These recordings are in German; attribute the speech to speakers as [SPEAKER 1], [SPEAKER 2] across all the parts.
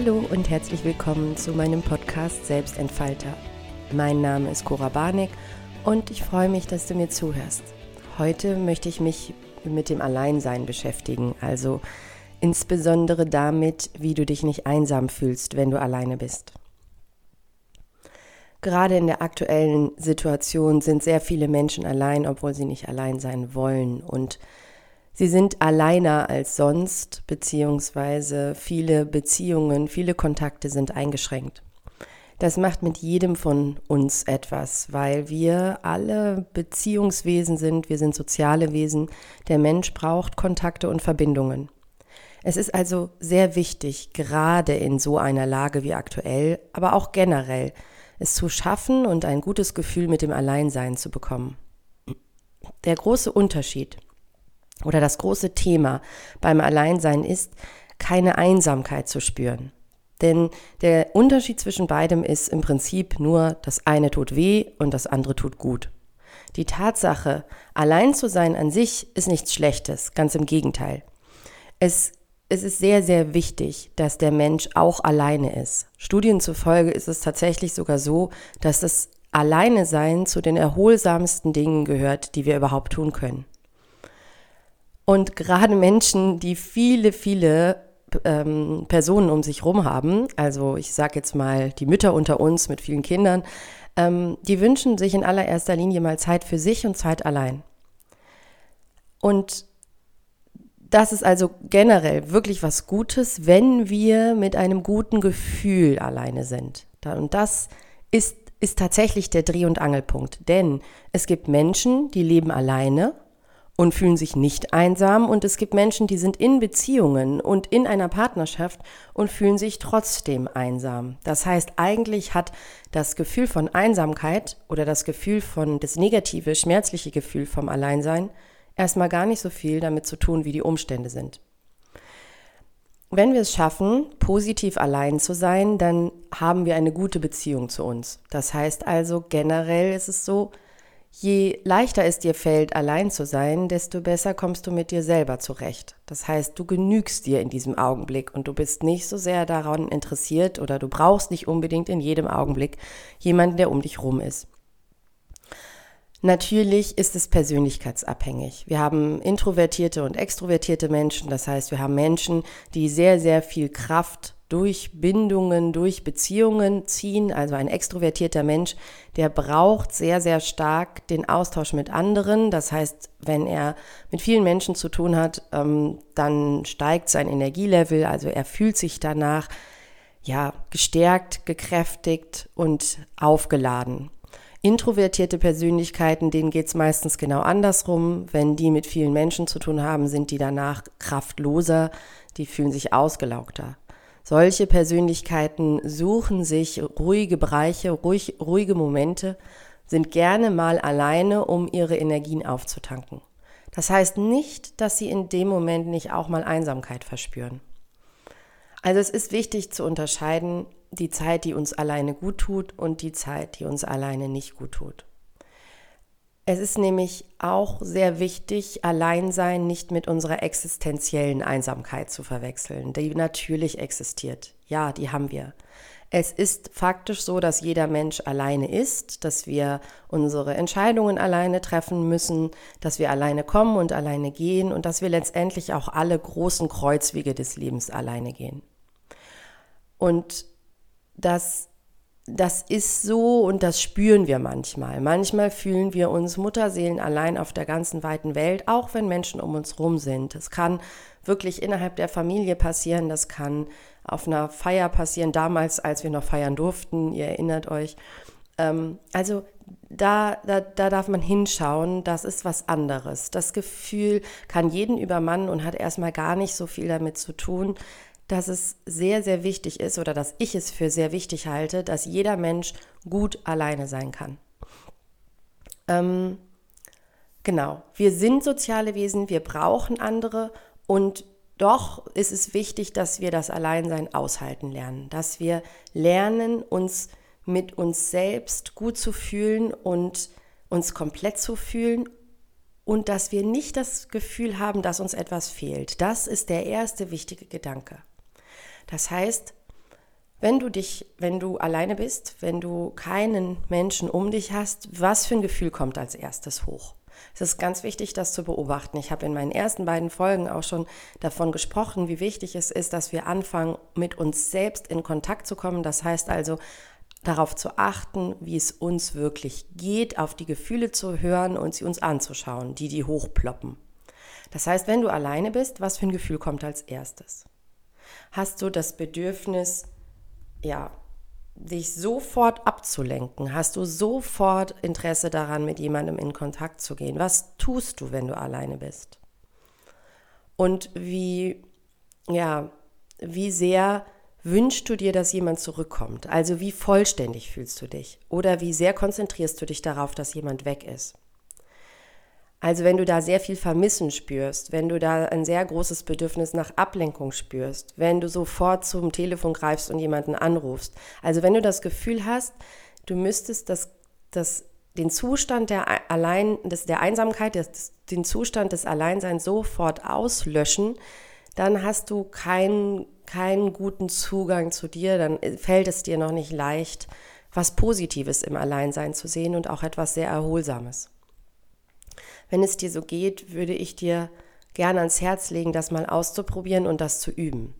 [SPEAKER 1] Hallo und herzlich willkommen zu meinem Podcast Selbstentfalter. Mein Name ist Cora Barnick und ich freue mich, dass du mir zuhörst. Heute möchte ich mich mit dem Alleinsein beschäftigen, also insbesondere damit, wie du dich nicht einsam fühlst, wenn du alleine bist. Gerade in der aktuellen Situation sind sehr viele Menschen allein, obwohl sie nicht allein sein wollen. Und sie sind alleiner als sonst, beziehungsweise viele Beziehungen, viele Kontakte sind eingeschränkt. Das macht mit jedem von uns etwas, weil wir alle Beziehungswesen sind, wir sind soziale Wesen. Der Mensch braucht Kontakte und Verbindungen. Es ist also sehr wichtig, gerade in so einer Lage wie aktuell, aber auch generell, es zu schaffen und ein gutes Gefühl mit dem Alleinsein zu bekommen. Der große Unterschied oder das große Thema beim Alleinsein ist, keine Einsamkeit zu spüren. Denn der Unterschied zwischen beidem ist im Prinzip nur, das eine tut weh und das andere tut gut. Die Tatsache, allein zu sein an sich, ist nichts Schlechtes, ganz im Gegenteil. Es es ist sehr, sehr wichtig, dass der Mensch auch alleine ist. Studien zufolge ist es tatsächlich sogar so, dass das Alleine sein zu den erholsamsten Dingen gehört, die wir überhaupt tun können. Und gerade Menschen, die viele, viele ähm, Personen um sich herum haben, also ich sage jetzt mal die Mütter unter uns mit vielen Kindern, ähm, die wünschen sich in allererster Linie mal Zeit für sich und Zeit allein. Und das ist also generell wirklich was Gutes, wenn wir mit einem guten Gefühl alleine sind. Und das ist, ist tatsächlich der Dreh- und Angelpunkt. Denn es gibt Menschen, die leben alleine und fühlen sich nicht einsam. Und es gibt Menschen, die sind in Beziehungen und in einer Partnerschaft und fühlen sich trotzdem einsam. Das heißt, eigentlich hat das Gefühl von Einsamkeit oder das Gefühl von, das negative, schmerzliche Gefühl vom Alleinsein erstmal gar nicht so viel damit zu tun, wie die Umstände sind. Wenn wir es schaffen, positiv allein zu sein, dann haben wir eine gute Beziehung zu uns. Das heißt also, generell ist es so, je leichter es dir fällt, allein zu sein, desto besser kommst du mit dir selber zurecht. Das heißt, du genügst dir in diesem Augenblick und du bist nicht so sehr daran interessiert oder du brauchst nicht unbedingt in jedem Augenblick jemanden, der um dich rum ist. Natürlich ist es persönlichkeitsabhängig. Wir haben introvertierte und extrovertierte Menschen. Das heißt, wir haben Menschen, die sehr, sehr viel Kraft durch Bindungen, durch Beziehungen ziehen. Also ein extrovertierter Mensch, der braucht sehr, sehr stark den Austausch mit anderen. Das heißt, wenn er mit vielen Menschen zu tun hat, ähm, dann steigt sein Energielevel. Also er fühlt sich danach ja gestärkt, gekräftigt und aufgeladen. Introvertierte Persönlichkeiten, denen geht es meistens genau andersrum. Wenn die mit vielen Menschen zu tun haben, sind die danach kraftloser, die fühlen sich ausgelaugter. Solche Persönlichkeiten suchen sich ruhige Bereiche, ruhig, ruhige Momente, sind gerne mal alleine, um ihre Energien aufzutanken. Das heißt nicht, dass sie in dem Moment nicht auch mal Einsamkeit verspüren. Also es ist wichtig zu unterscheiden, die Zeit, die uns alleine gut tut und die Zeit, die uns alleine nicht gut tut. Es ist nämlich auch sehr wichtig, Alleinsein nicht mit unserer existenziellen Einsamkeit zu verwechseln, die natürlich existiert. Ja, die haben wir. Es ist faktisch so, dass jeder Mensch alleine ist, dass wir unsere Entscheidungen alleine treffen müssen, dass wir alleine kommen und alleine gehen und dass wir letztendlich auch alle großen Kreuzwege des Lebens alleine gehen. Und das, das ist so und das spüren wir manchmal. Manchmal fühlen wir uns Mutterseelen allein auf der ganzen weiten Welt, auch wenn Menschen um uns rum sind. Es kann wirklich innerhalb der Familie passieren, das kann auf einer Feier passieren, damals, als wir noch feiern durften, ihr erinnert euch. Ähm, also da, da, da darf man hinschauen, das ist was anderes. Das Gefühl kann jeden übermannen und hat erstmal gar nicht so viel damit zu tun, dass es sehr, sehr wichtig ist oder dass ich es für sehr wichtig halte, dass jeder Mensch gut alleine sein kann. Ähm, genau, wir sind soziale Wesen, wir brauchen andere und doch ist es wichtig, dass wir das Alleinsein aushalten lernen, dass wir lernen, uns mit uns selbst gut zu fühlen und uns komplett zu fühlen und dass wir nicht das Gefühl haben, dass uns etwas fehlt. Das ist der erste wichtige Gedanke. Das heißt, Wenn du dich, wenn du alleine bist, wenn du keinen Menschen um dich hast, was für ein Gefühl kommt als erstes hoch? Es ist ganz wichtig, das zu beobachten. Ich habe in meinen ersten beiden Folgen auch schon davon gesprochen, wie wichtig es ist, dass wir anfangen, mit uns selbst in Kontakt zu kommen. Das heißt also, darauf zu achten, wie es uns wirklich geht, auf die Gefühle zu hören und sie uns anzuschauen, die die hochploppen. Das heißt, wenn du alleine bist, was für ein Gefühl kommt als erstes? Hast du das Bedürfnis, ja, dich sofort abzulenken? Hast du sofort Interesse daran, mit jemandem in Kontakt zu gehen? Was tust du, wenn du alleine bist? Und wie, ja, wie sehr wünschst du dir, dass jemand zurückkommt? Also wie vollständig fühlst du dich? Oder wie sehr konzentrierst du dich darauf, dass jemand weg ist? Also wenn du da sehr viel Vermissen spürst, wenn du da ein sehr großes Bedürfnis nach Ablenkung spürst, wenn du sofort zum Telefon greifst und jemanden anrufst, also wenn du das Gefühl hast, du müsstest das, das, den Zustand der, Allein, des, der Einsamkeit, des, den Zustand des Alleinseins sofort auslöschen, dann hast du keinen, keinen guten Zugang zu dir, dann fällt es dir noch nicht leicht, was Positives im Alleinsein zu sehen und auch etwas sehr Erholsames. Wenn es dir so geht, würde ich dir gerne ans Herz legen, das mal auszuprobieren und das zu üben.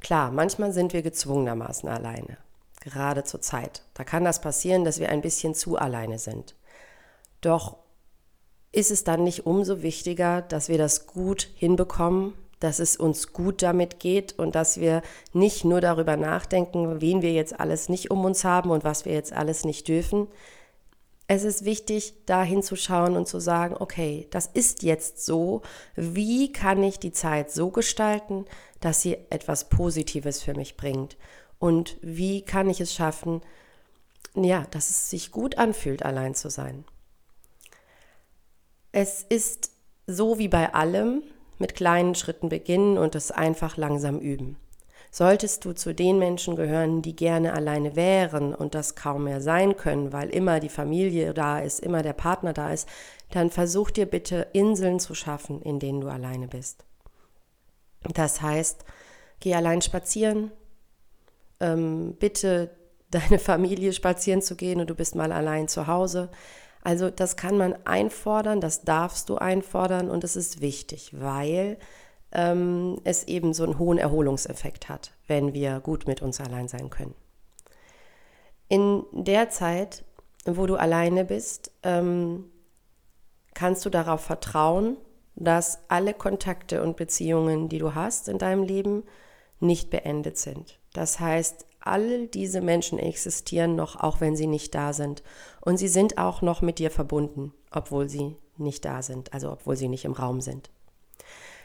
[SPEAKER 1] Klar, manchmal sind wir gezwungenermaßen alleine, gerade zur Zeit. Da kann das passieren, dass wir ein bisschen zu alleine sind. Doch ist es dann nicht umso wichtiger, dass wir das gut hinbekommen, dass es uns gut damit geht und dass wir nicht nur darüber nachdenken, wen wir jetzt alles nicht um uns haben und was wir jetzt alles nicht dürfen, es ist wichtig, da hinzuschauen und zu sagen, okay, das ist jetzt so. Wie kann ich die Zeit so gestalten, dass sie etwas Positives für mich bringt? Und wie kann ich es schaffen, ja, dass es sich gut anfühlt, allein zu sein? Es ist so wie bei allem, mit kleinen Schritten beginnen und es einfach langsam üben. Solltest du zu den Menschen gehören, die gerne alleine wären und das kaum mehr sein können, weil immer die Familie da ist, immer der Partner da ist, dann versuch dir bitte Inseln zu schaffen, in denen du alleine bist. Das heißt, geh allein spazieren, ähm, bitte deine Familie spazieren zu gehen und du bist mal allein zu Hause. Also das kann man einfordern, das darfst du einfordern und es ist wichtig, weil ähm, es eben so einen hohen Erholungseffekt hat, wenn wir gut mit uns allein sein können. In der Zeit, wo du alleine bist, ähm, kannst du darauf vertrauen, dass alle Kontakte und Beziehungen, die du hast in deinem Leben, nicht beendet sind. Das heißt, all diese Menschen existieren noch, auch wenn sie nicht da sind. Und sie sind auch noch mit dir verbunden, obwohl sie nicht da sind, also obwohl sie nicht im Raum sind.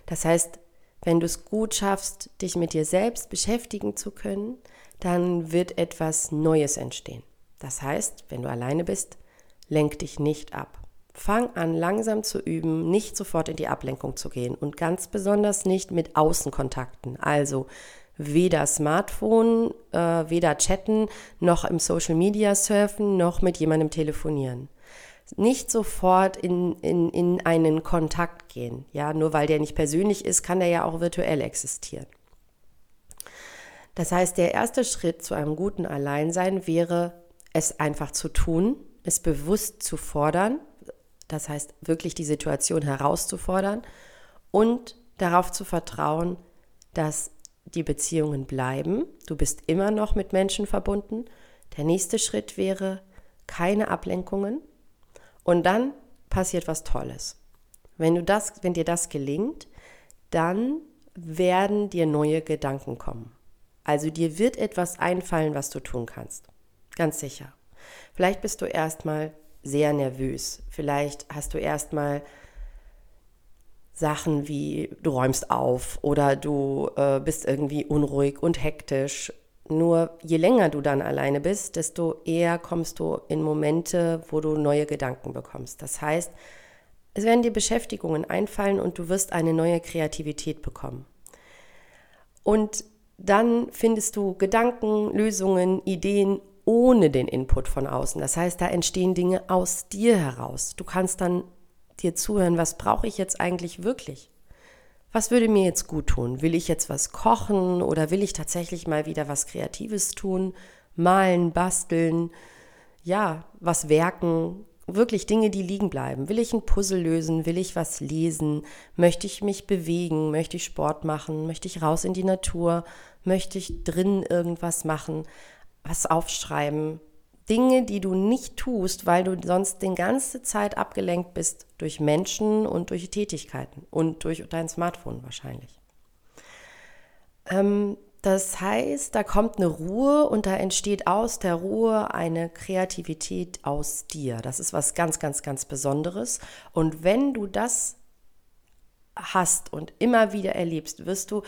[SPEAKER 1] Das heißt, wenn du es gut schaffst, dich mit dir selbst beschäftigen zu können, dann wird etwas Neues entstehen. Das heißt, wenn du alleine bist, lenk dich nicht ab. Fang an, langsam zu üben, nicht sofort in die Ablenkung zu gehen und ganz besonders nicht mit Außenkontakten. Also weder Smartphone, äh, weder chatten, noch im Social Media surfen, noch mit jemandem telefonieren nicht sofort in, in, in einen Kontakt gehen. Ja, nur weil der nicht persönlich ist, kann der ja auch virtuell existieren. Das heißt, der erste Schritt zu einem guten Alleinsein wäre, es einfach zu tun, es bewusst zu fordern, das heißt wirklich die Situation herauszufordern und darauf zu vertrauen, dass die Beziehungen bleiben. Du bist immer noch mit Menschen verbunden. Der nächste Schritt wäre keine Ablenkungen, und dann passiert was Tolles. Wenn, du das, wenn dir das gelingt, dann werden dir neue Gedanken kommen. Also dir wird etwas einfallen, was du tun kannst. Ganz sicher. Vielleicht bist du erstmal sehr nervös. Vielleicht hast du erstmal Sachen wie du räumst auf oder du äh, bist irgendwie unruhig und hektisch nur je länger du dann alleine bist, desto eher kommst du in Momente, wo du neue Gedanken bekommst. Das heißt, es werden dir Beschäftigungen einfallen und du wirst eine neue Kreativität bekommen. Und dann findest du Gedanken, Lösungen, Ideen ohne den Input von außen. Das heißt, da entstehen Dinge aus dir heraus. Du kannst dann dir zuhören, was brauche ich jetzt eigentlich wirklich? Was würde mir jetzt gut tun? Will ich jetzt was kochen oder will ich tatsächlich mal wieder was Kreatives tun? Malen, basteln, ja, was werken, wirklich Dinge, die liegen bleiben. Will ich ein Puzzle lösen? Will ich was lesen? Möchte ich mich bewegen? Möchte ich Sport machen? Möchte ich raus in die Natur? Möchte ich drin irgendwas machen? Was aufschreiben? Dinge, die du nicht tust, weil du sonst die ganze Zeit abgelenkt bist durch Menschen und durch Tätigkeiten und durch dein Smartphone wahrscheinlich. Ähm, das heißt, da kommt eine Ruhe und da entsteht aus der Ruhe eine Kreativität aus dir. Das ist was ganz, ganz, ganz Besonderes. Und wenn du das hast und immer wieder erlebst, wirst du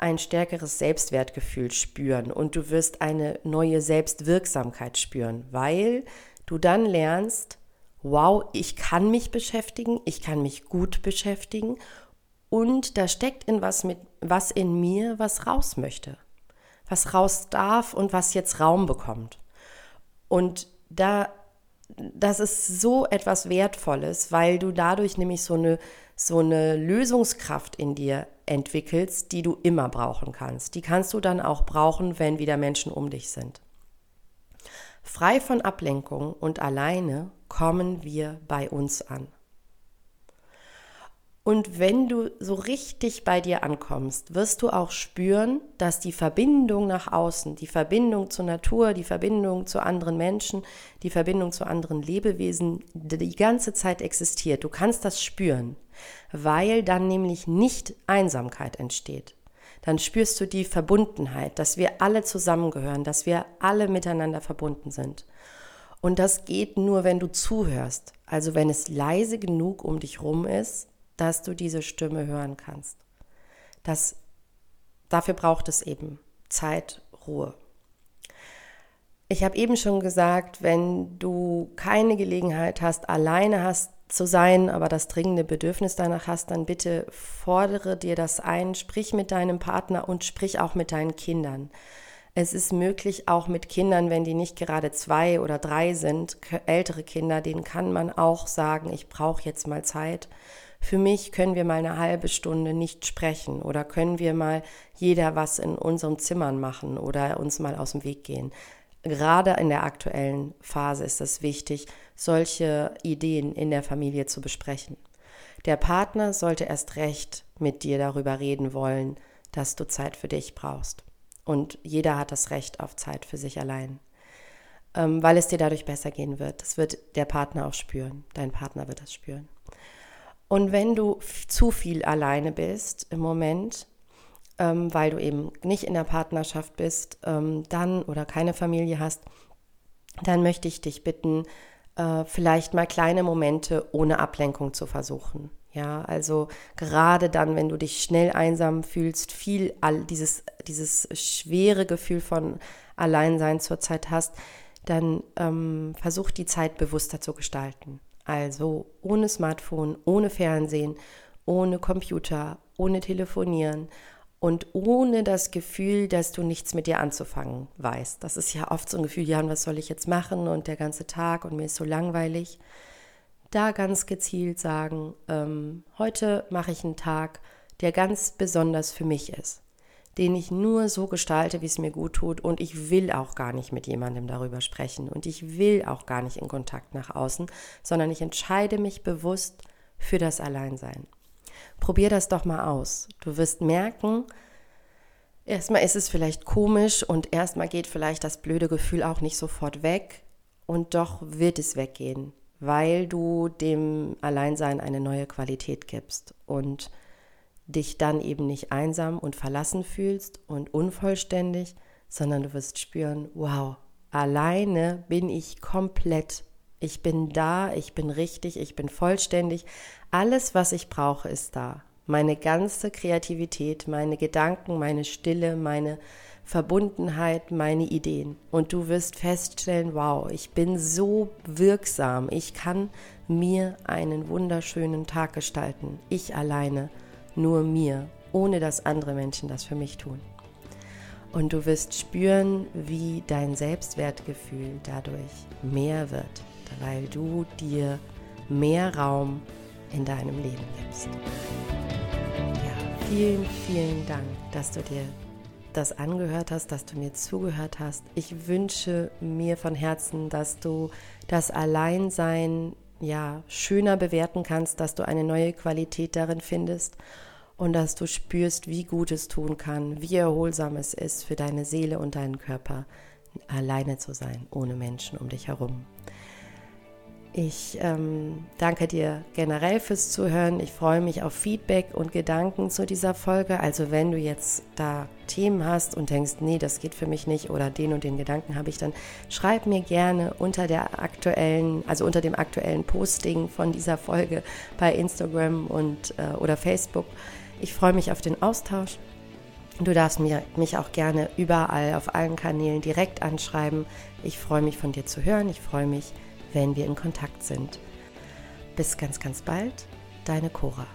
[SPEAKER 1] ein stärkeres Selbstwertgefühl spüren und du wirst eine neue Selbstwirksamkeit spüren, weil du dann lernst, wow, ich kann mich beschäftigen, ich kann mich gut beschäftigen und da steckt in was mit was in mir, was raus möchte, was raus darf und was jetzt Raum bekommt. Und da das ist so etwas Wertvolles, weil du dadurch nämlich so eine so eine Lösungskraft in dir entwickelst, die du immer brauchen kannst. Die kannst du dann auch brauchen, wenn wieder Menschen um dich sind. Frei von Ablenkung und alleine kommen wir bei uns an. Und wenn du so richtig bei dir ankommst, wirst du auch spüren, dass die Verbindung nach außen, die Verbindung zur Natur, die Verbindung zu anderen Menschen, die Verbindung zu anderen Lebewesen die ganze Zeit existiert. Du kannst das spüren weil dann nämlich nicht Einsamkeit entsteht. Dann spürst du die Verbundenheit, dass wir alle zusammengehören, dass wir alle miteinander verbunden sind. Und das geht nur, wenn du zuhörst, also wenn es leise genug um dich rum ist, dass du diese Stimme hören kannst. Das, dafür braucht es eben Zeit, Ruhe. Ich habe eben schon gesagt, wenn du keine Gelegenheit hast, alleine hast, zu sein, aber das dringende Bedürfnis danach hast, dann bitte fordere dir das ein, sprich mit deinem Partner und sprich auch mit deinen Kindern. Es ist möglich, auch mit Kindern, wenn die nicht gerade zwei oder drei sind, ältere Kinder, denen kann man auch sagen, ich brauche jetzt mal Zeit. Für mich können wir mal eine halbe Stunde nicht sprechen oder können wir mal jeder was in unseren Zimmern machen oder uns mal aus dem Weg gehen gerade in der aktuellen Phase ist es wichtig, solche Ideen in der Familie zu besprechen. Der Partner sollte erst recht mit dir darüber reden wollen, dass du Zeit für dich brauchst. Und jeder hat das Recht auf Zeit für sich allein, ähm, weil es dir dadurch besser gehen wird. Das wird der Partner auch spüren. Dein Partner wird das spüren. Und wenn du zu viel alleine bist im Moment, ähm, weil du eben nicht in der Partnerschaft bist, ähm, dann oder keine Familie hast, dann möchte ich dich bitten, äh, vielleicht mal kleine Momente ohne Ablenkung zu versuchen. Ja, also gerade dann, wenn du dich schnell einsam fühlst, viel all dieses, dieses schwere Gefühl von Alleinsein zurzeit hast, dann ähm, versuch die Zeit bewusster zu gestalten. Also ohne Smartphone, ohne Fernsehen, ohne Computer, ohne Telefonieren und ohne das Gefühl, dass du nichts mit dir anzufangen weißt. Das ist ja oft so ein Gefühl, ja, und was soll ich jetzt machen und der ganze Tag und mir ist so langweilig. Da ganz gezielt sagen, ähm, heute mache ich einen Tag, der ganz besonders für mich ist, den ich nur so gestalte, wie es mir gut tut und ich will auch gar nicht mit jemandem darüber sprechen und ich will auch gar nicht in Kontakt nach außen, sondern ich entscheide mich bewusst für das Alleinsein. Probier das doch mal aus. Du wirst merken, erstmal ist es vielleicht komisch und erstmal geht vielleicht das blöde Gefühl auch nicht sofort weg und doch wird es weggehen, weil du dem Alleinsein eine neue Qualität gibst und dich dann eben nicht einsam und verlassen fühlst und unvollständig, sondern du wirst spüren, wow, alleine bin ich komplett ich bin da, ich bin richtig, ich bin vollständig. Alles, was ich brauche, ist da. Meine ganze Kreativität, meine Gedanken, meine Stille, meine Verbundenheit, meine Ideen. Und du wirst feststellen, wow, ich bin so wirksam. Ich kann mir einen wunderschönen Tag gestalten. Ich alleine, nur mir, ohne dass andere Menschen das für mich tun. Und du wirst spüren, wie dein Selbstwertgefühl dadurch mehr wird weil du dir mehr Raum in deinem Leben gibst. Ja, Vielen, vielen Dank, dass du dir das angehört hast, dass du mir zugehört hast. Ich wünsche mir von Herzen, dass du das Alleinsein ja schöner bewerten kannst, dass du eine neue Qualität darin findest und dass du spürst, wie gut es tun kann, wie erholsam es ist für deine Seele und deinen Körper, alleine zu sein, ohne Menschen um dich herum. Ich ähm, danke dir generell fürs Zuhören. Ich freue mich auf Feedback und Gedanken zu dieser Folge. Also wenn du jetzt da Themen hast und denkst, nee, das geht für mich nicht oder den und den Gedanken habe ich, dann schreib mir gerne unter der aktuellen, also unter dem aktuellen Posting von dieser Folge bei Instagram und äh, oder Facebook. Ich freue mich auf den Austausch. Du darfst mir, mich auch gerne überall auf allen Kanälen direkt anschreiben. Ich freue mich von dir zu hören. Ich freue mich, wenn wir in Kontakt sind. Bis ganz, ganz bald, deine Cora.